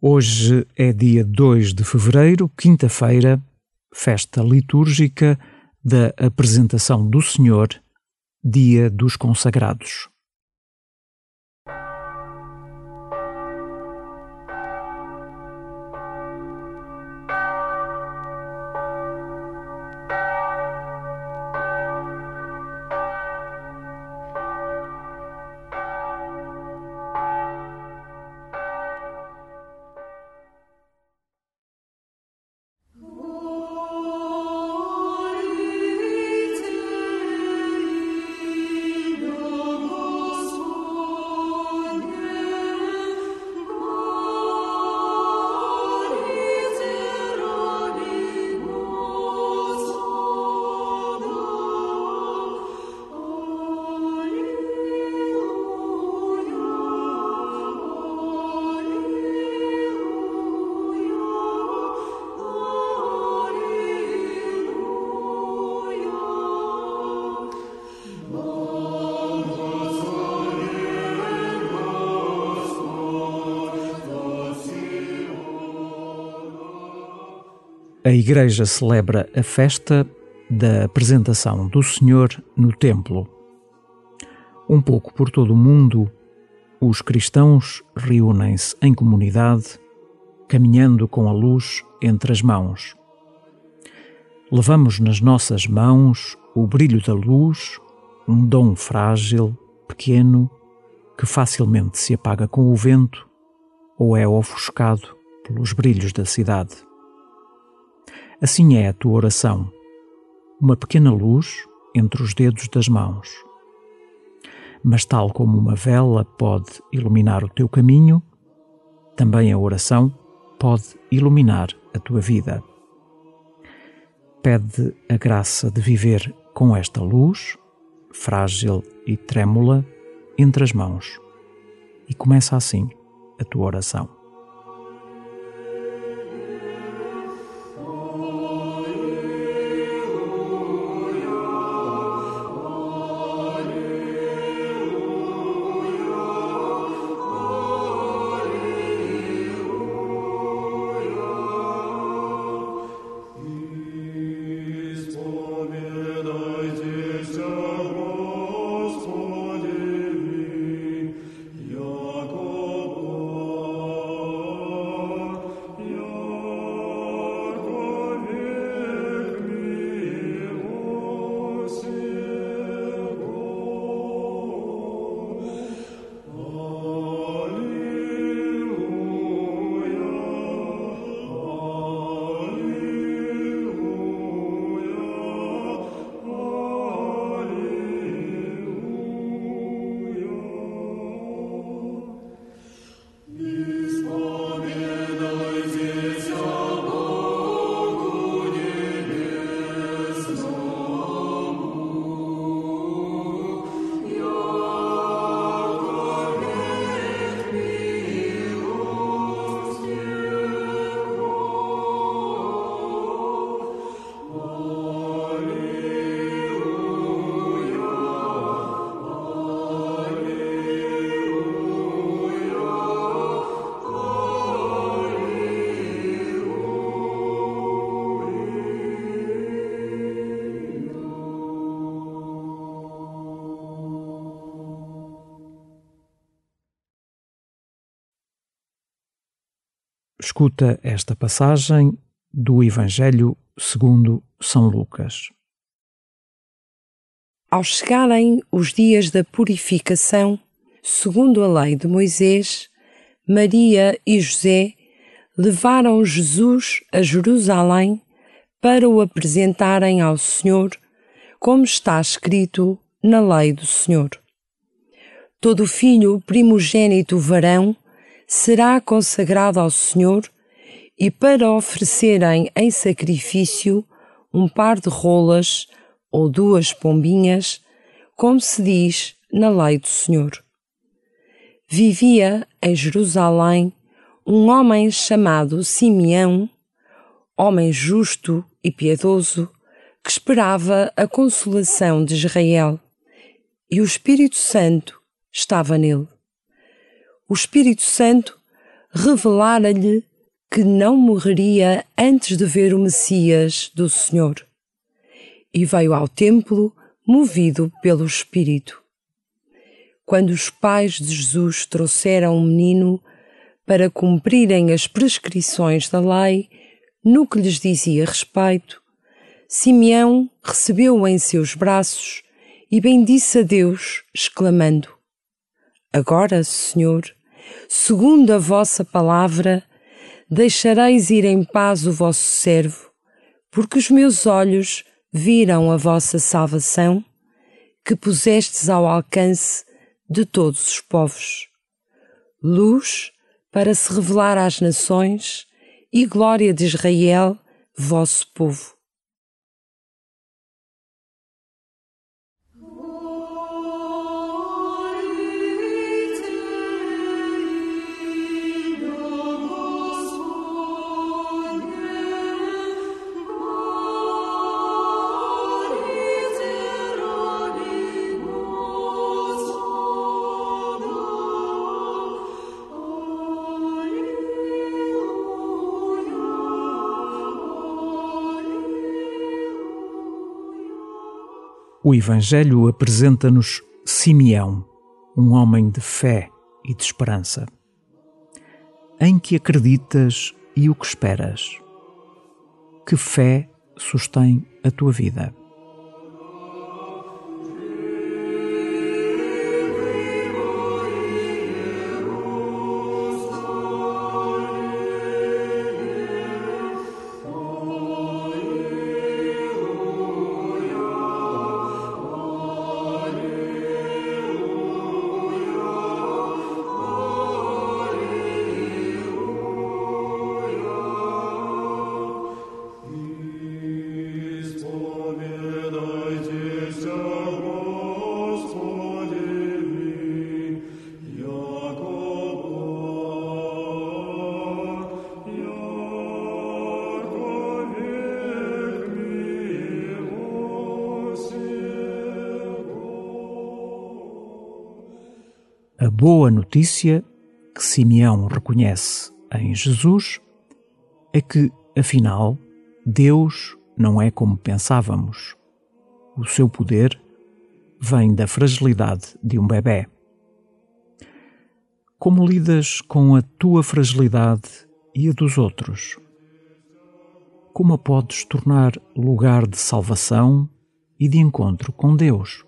Hoje é dia 2 de fevereiro, quinta-feira, festa litúrgica da apresentação do Senhor, dia dos consagrados. A Igreja celebra a festa da apresentação do Senhor no Templo. Um pouco por todo o mundo, os cristãos reúnem-se em comunidade, caminhando com a luz entre as mãos. Levamos nas nossas mãos o brilho da luz, um dom frágil, pequeno, que facilmente se apaga com o vento ou é ofuscado pelos brilhos da cidade. Assim é a tua oração, uma pequena luz entre os dedos das mãos. Mas, tal como uma vela pode iluminar o teu caminho, também a oração pode iluminar a tua vida. Pede a graça de viver com esta luz, frágil e trêmula, entre as mãos, e começa assim a tua oração. Escuta esta passagem do Evangelho segundo São Lucas. Ao chegarem os dias da purificação, segundo a lei de Moisés, Maria e José levaram Jesus a Jerusalém para o apresentarem ao Senhor, como está escrito na lei do Senhor. Todo filho primogênito varão será consagrado ao Senhor e para oferecerem em sacrifício um par de rolas ou duas pombinhas, como se diz na lei do Senhor. Vivia em Jerusalém um homem chamado Simeão, homem justo e piedoso, que esperava a consolação de Israel, e o Espírito Santo estava nele. O Espírito Santo revelara-lhe que não morreria antes de ver o Messias do Senhor. E veio ao templo movido pelo Espírito. Quando os pais de Jesus trouxeram o menino para cumprirem as prescrições da lei, no que lhes dizia respeito, Simeão recebeu-o em seus braços e bendisse a Deus, exclamando: Agora, Senhor, segundo a vossa palavra, deixareis ir em paz o vosso servo, porque os meus olhos viram a vossa salvação, que pusestes ao alcance de todos os povos. Luz para se revelar às nações e glória de Israel, vosso povo. O Evangelho apresenta-nos Simeão, um homem de fé e de esperança. Em que acreditas e o que esperas? Que fé sustém a tua vida? Boa notícia que Simeão reconhece em Jesus é que, afinal, Deus não é como pensávamos. O seu poder vem da fragilidade de um bebê. Como lidas com a tua fragilidade e a dos outros? Como a podes tornar lugar de salvação e de encontro com Deus?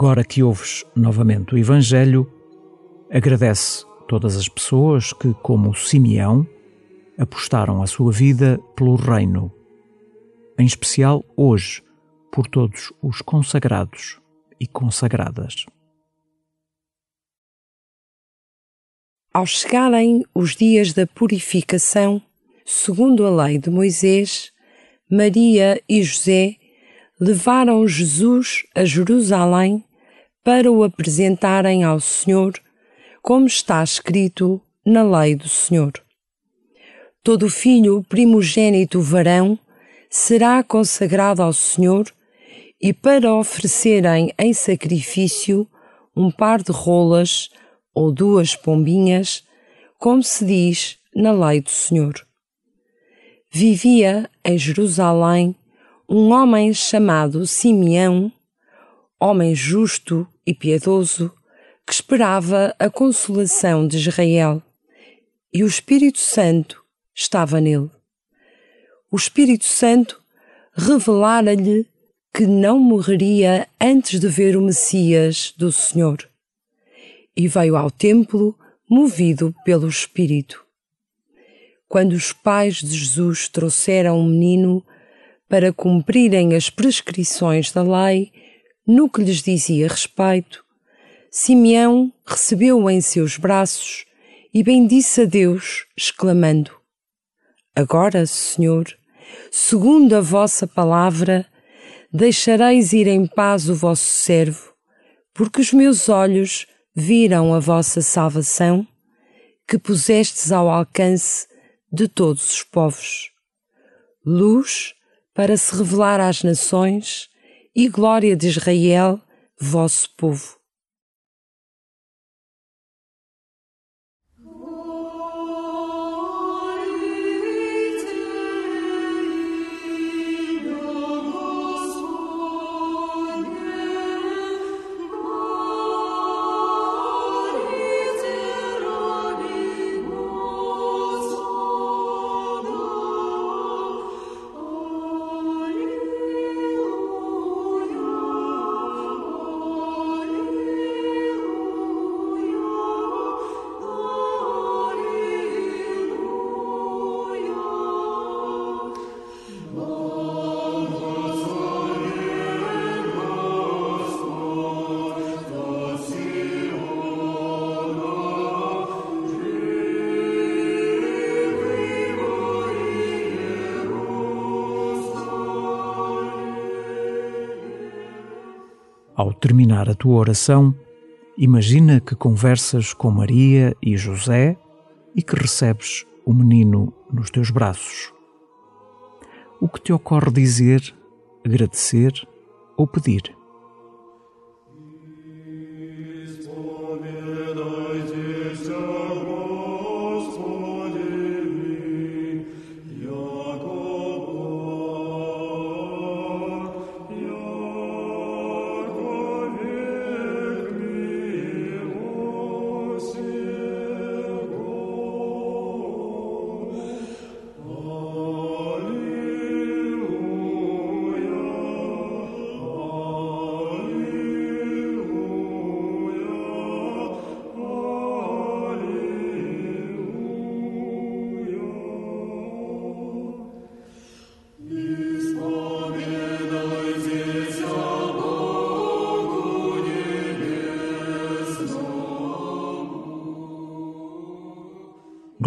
Agora que ouves novamente o Evangelho, agradece todas as pessoas que, como Simeão, apostaram a sua vida pelo Reino, em especial hoje, por todos os consagrados e consagradas. Ao chegarem os dias da purificação, segundo a lei de Moisés, Maria e José levaram Jesus a Jerusalém para o apresentarem ao Senhor, como está escrito na lei do Senhor. Todo filho primogênito varão será consagrado ao Senhor e para oferecerem em sacrifício um par de rolas ou duas pombinhas, como se diz na lei do Senhor. Vivia em Jerusalém um homem chamado Simeão, homem justo e piedoso, que esperava a consolação de Israel, e o Espírito Santo estava nele. O Espírito Santo revelara-lhe que não morreria antes de ver o Messias do Senhor. E veio ao templo movido pelo Espírito. Quando os pais de Jesus trouxeram o menino para cumprirem as prescrições da lei, no que lhes dizia respeito, Simeão recebeu-o em seus braços e bendisse a Deus, exclamando: Agora, Senhor, segundo a vossa palavra, deixareis ir em paz o vosso servo, porque os meus olhos viram a vossa salvação, que pusestes ao alcance de todos os povos. Luz para se revelar às nações e glória de Israel, vosso povo. Ao terminar a tua oração, imagina que conversas com Maria e José e que recebes o menino nos teus braços. O que te ocorre dizer, agradecer ou pedir?